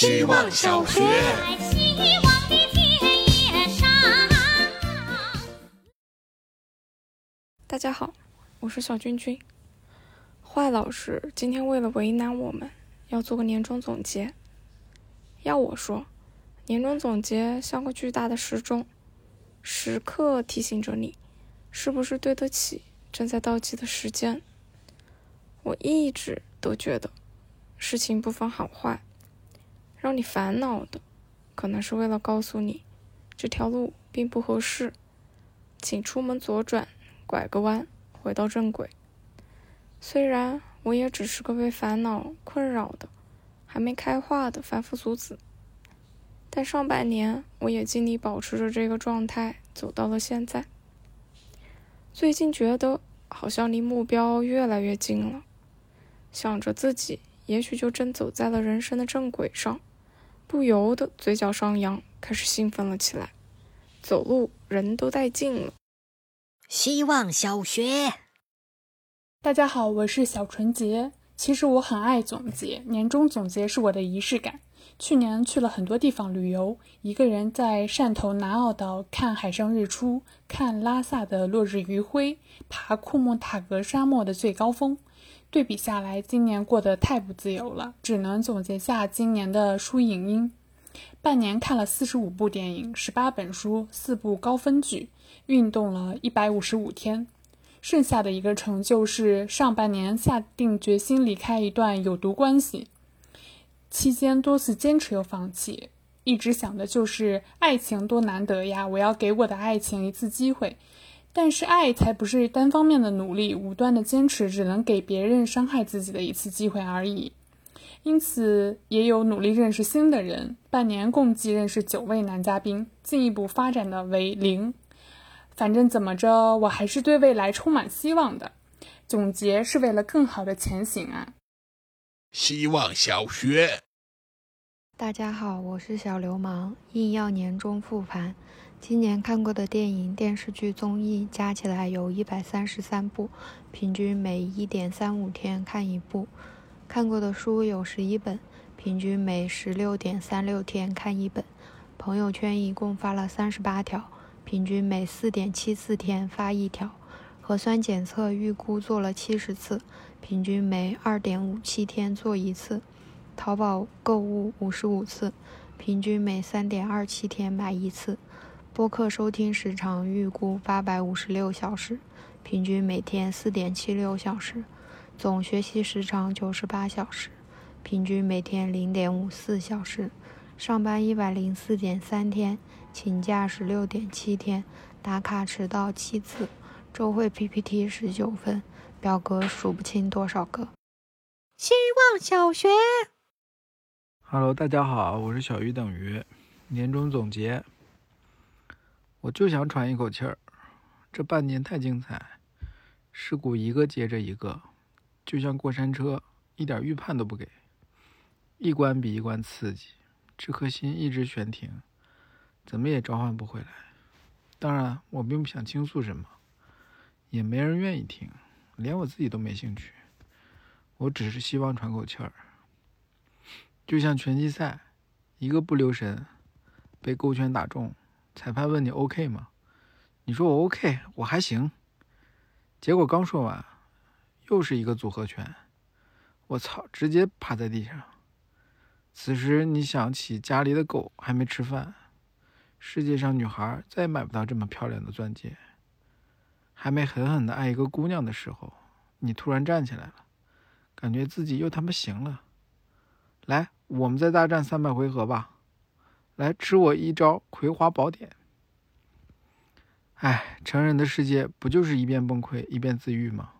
希望小学。希望的田野上。大家好，我是小君君。坏老师今天为了为难我们，要做个年终总结。要我说，年终总结像个巨大的时钟，时刻提醒着你，是不是对得起正在倒计的时间。我一直都觉得，事情不分好坏，让你烦恼的，可能是为了告诉你，这条路并不合适，请出门左转，拐个弯，回到正轨。虽然我也只是个被烦恼困扰的、还没开化的凡夫俗子，但上半年我也尽力保持着这个状态，走到了现在。最近觉得好像离目标越来越近了，想着自己也许就真走在了人生的正轨上，不由得嘴角上扬，开始兴奋了起来，走路人都带劲了。希望小学。大家好，我是小纯洁。其实我很爱总结，年终总结是我的仪式感。去年去了很多地方旅游，一个人在汕头南澳岛看海上日出，看拉萨的落日余晖，爬库木塔格沙漠的最高峰。对比下来，今年过得太不自由了，只能总结下今年的输影音。半年看了四十五部电影，十八本书，四部高分剧，运动了一百五十五天。剩下的一个成就是上半年下定决心离开一段有毒关系，期间多次坚持又放弃，一直想的就是爱情多难得呀，我要给我的爱情一次机会。但是爱才不是单方面的努力，无端的坚持只能给别人伤害自己的一次机会而已。因此也有努力认识新的人，半年共计认识九位男嘉宾，进一步发展的为零。反正怎么着，我还是对未来充满希望的。总结是为了更好的前行啊！希望小学。大家好，我是小流氓，硬要年终复盘。今年看过的电影、电视剧、综艺加起来有一百三十三部，平均每一点三五天看一部。看过的书有十一本，平均每十六点三六天看一本。朋友圈一共发了三十八条。平均每四点七四天发一条，核酸检测预估做了七十次，平均每二点五七天做一次。淘宝购物五十五次，平均每三点二七天买一次。播客收听时长预估八百五十六小时，平均每天四点七六小时。总学习时长九十八小时，平均每天零点五四小时。上班一百零四点三天，请假十六点七天，打卡迟到七次，周会 PPT 十九分，表格数不清多少个。希望小学。Hello，大家好，我是小鱼等于。年终总结，我就想喘一口气儿。这半年太精彩，事故一个接着一个，就像过山车，一点预判都不给，一关比一关刺激。这颗心一直悬停，怎么也召唤不回来。当然，我并不想倾诉什么，也没人愿意听，连我自己都没兴趣。我只是希望喘口气儿。就像拳击赛，一个不留神被勾拳打中，裁判问你 OK 吗？你说我 OK，我还行。结果刚说完，又是一个组合拳，我操，直接趴在地上。此时你想起家里的狗还没吃饭，世界上女孩再也买不到这么漂亮的钻戒。还没狠狠的爱一个姑娘的时候，你突然站起来了，感觉自己又他妈行了。来，我们再大战三百回合吧！来，吃我一招葵花宝典。哎，成人的世界不就是一边崩溃一边自愈吗？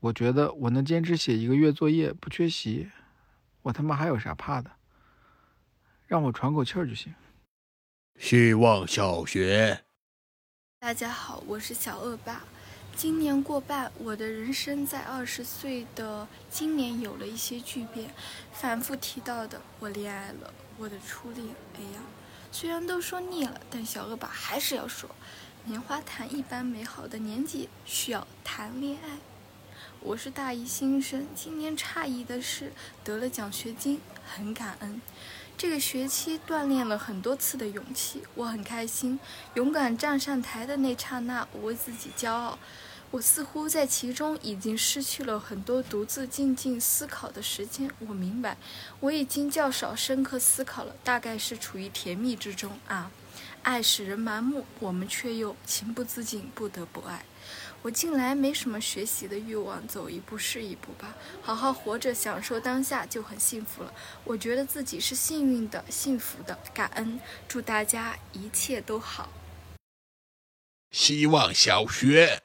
我觉得我能坚持写一个月作业不缺席。我他妈还有啥怕的？让我喘口气儿就行。希望小学。大家好，我是小恶霸。今年过半，我的人生在二十岁的今年有了一些巨变。反复提到的，我恋爱了，我的初恋。哎呀，虽然都说腻了，但小恶霸还是要说，棉花糖一般美好的年纪需要谈恋爱。我是大一新生，今年诧异的是得了奖学金，很感恩。这个学期锻炼了很多次的勇气，我很开心。勇敢站上台的那刹那，我为自己骄傲。我似乎在其中已经失去了很多独自静静思考的时间。我明白，我已经较少深刻思考了，大概是处于甜蜜之中啊。爱使人盲目，我们却又情不自禁，不得不爱。我近来没什么学习的欲望，走一步是一步吧，好好活着，享受当下就很幸福了。我觉得自己是幸运的、幸福的，感恩。祝大家一切都好。希望小学，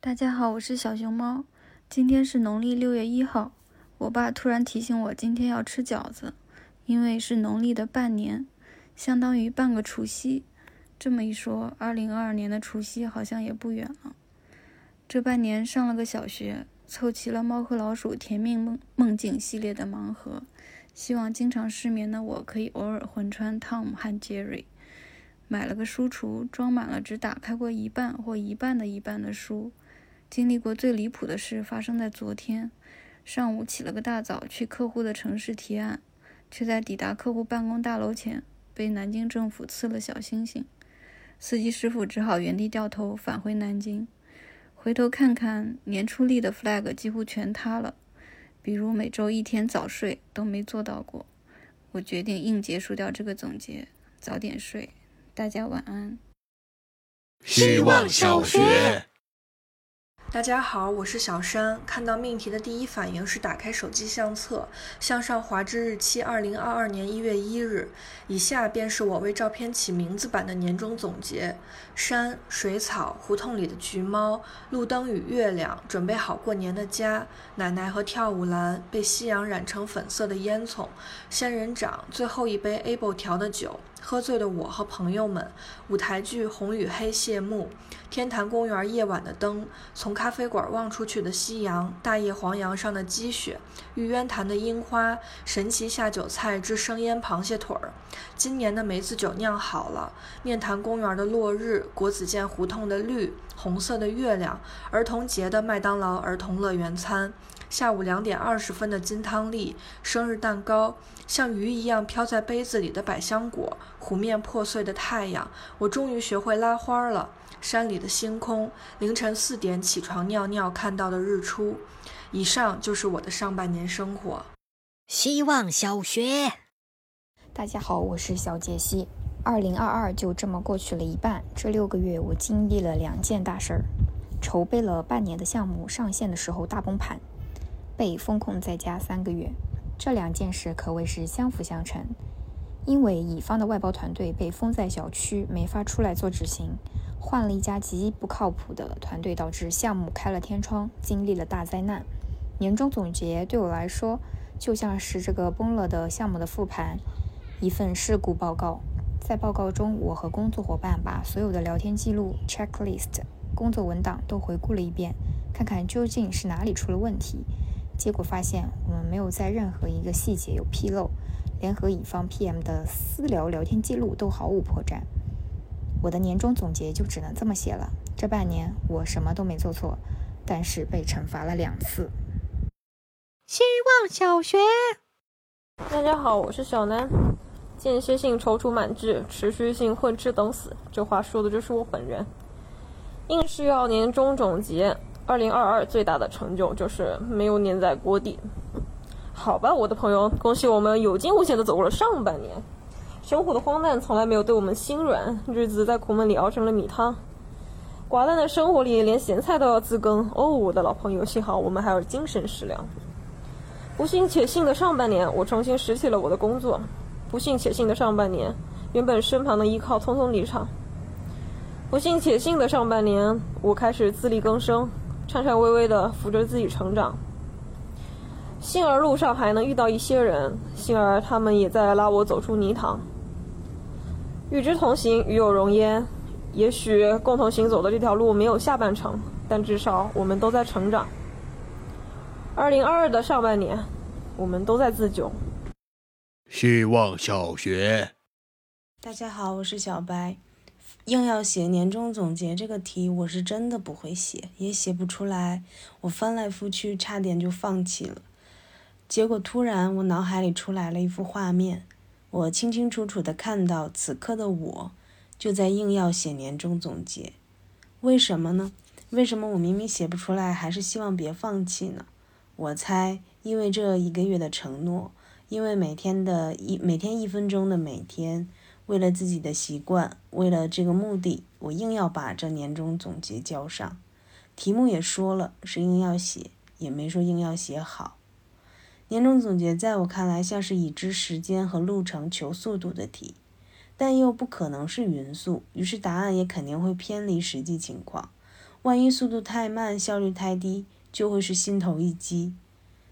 大家好，我是小熊猫。今天是农历六月一号，我爸突然提醒我今天要吃饺子，因为是农历的半年，相当于半个除夕。这么一说，二零二二年的除夕好像也不远了。这半年上了个小学，凑齐了《猫和老鼠甜蜜梦梦境》系列的盲盒，希望经常失眠的我可以偶尔魂穿 Tom 和 Jerry。买了个书橱，装满了只打开过一半或一半的一半的书。经历过最离谱的事发生在昨天上午，起了个大早去客户的城市提案，却在抵达客户办公大楼前被南京政府刺了小星星。司机师傅只好原地掉头返回南京。回头看看年初立的 flag 几乎全塌了，比如每周一天早睡都没做到过。我决定硬结束掉这个总结，早点睡。大家晚安。希望小学。大家好，我是小山。看到命题的第一反应是打开手机相册，向上滑至日期二零二二年一月一日。以下便是我为照片起名字版的年终总结：山、水草、胡同里的橘猫、路灯与月亮、准备好过年的家、奶奶和跳舞篮、被夕阳染成粉色的烟囱、仙人掌、最后一杯 able 调的酒。喝醉的我和朋友们，舞台剧《红与黑》谢幕，天坛公园夜晚的灯，从咖啡馆望出去的夕阳，大叶黄杨上的积雪，玉渊潭的樱花，神奇下酒菜之生腌螃蟹腿儿。今年的梅子酒酿好了，面坛公园的落日，国子监胡同的绿，红色的月亮，儿童节的麦当劳儿童乐园餐。下午两点二十分的金汤力，生日蛋糕，像鱼一样飘在杯子里的百香果，湖面破碎的太阳，我终于学会拉花了。山里的星空，凌晨四点起床尿尿看到的日出。以上就是我的上半年生活。希望小学，大家好，我是小杰西。二零二二就这么过去了一半，这六个月我经历了两件大事儿：筹备了半年的项目上线的时候大崩盘。被封控在家三个月，这两件事可谓是相辅相成。因为乙方的外包团队被封在小区，没法出来做执行，换了一家极不靠谱的团队，导致项目开了天窗，经历了大灾难。年终总结对我来说，就像是这个崩了的项目的复盘，一份事故报告。在报告中，我和工作伙伴把所有的聊天记录、checklist、工作文档都回顾了一遍，看看究竟是哪里出了问题。结果发现，我们没有在任何一个细节有纰漏，连和乙方 PM 的私聊聊天记录都毫无破绽。我的年终总结就只能这么写了。这半年我什么都没做错，但是被惩罚了两次。希望小学，大家好，我是小南。间歇性踌躇满志，持续性混吃等死，这话说的就是我本人。硬是要年终总结。二零二二最大的成就就是没有粘在锅底。好吧，我的朋友，恭喜我们有惊无险的走过了上半年。生活的荒诞从来没有对我们心软，日子在苦闷里熬成了米汤。寡淡的生活里连咸菜都要自耕。哦，我的老朋友，幸好我们还有精神食粮。不幸且幸的上半年，我重新拾起了我的工作。不幸且幸的上半年，原本身旁的依靠匆匆离场。不幸且幸的上半年，我开始自力更生。颤颤巍巍地扶着自己成长，幸而路上还能遇到一些人，幸而他们也在拉我走出泥塘。与之同行，与有容焉。也许共同行走的这条路没有下半程，但至少我们都在成长。二零二二的上半年，我们都在自救。希望小学，大家好，我是小白。硬要写年终总结这个题，我是真的不会写，也写不出来。我翻来覆去，差点就放弃了。结果突然我脑海里出来了一幅画面，我清清楚楚地看到此刻的我就在硬要写年终总结。为什么呢？为什么我明明写不出来，还是希望别放弃呢？我猜，因为这一个月的承诺，因为每天的一每天一分钟的每天，为了自己的习惯，为了这个目的，我硬要把这年终总结交上。题目也说了是硬要写，也没说硬要写好。年终总结在我看来像是已知时间和路程求速度的题，但又不可能是匀速，于是答案也肯定会偏离实际情况。万一速度太慢，效率太低，就会是心头一击。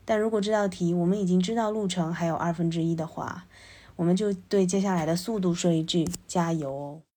但如果这道题我们已经知道路程还有二分之一的话，我们就对接下来的速度说一句加油哦。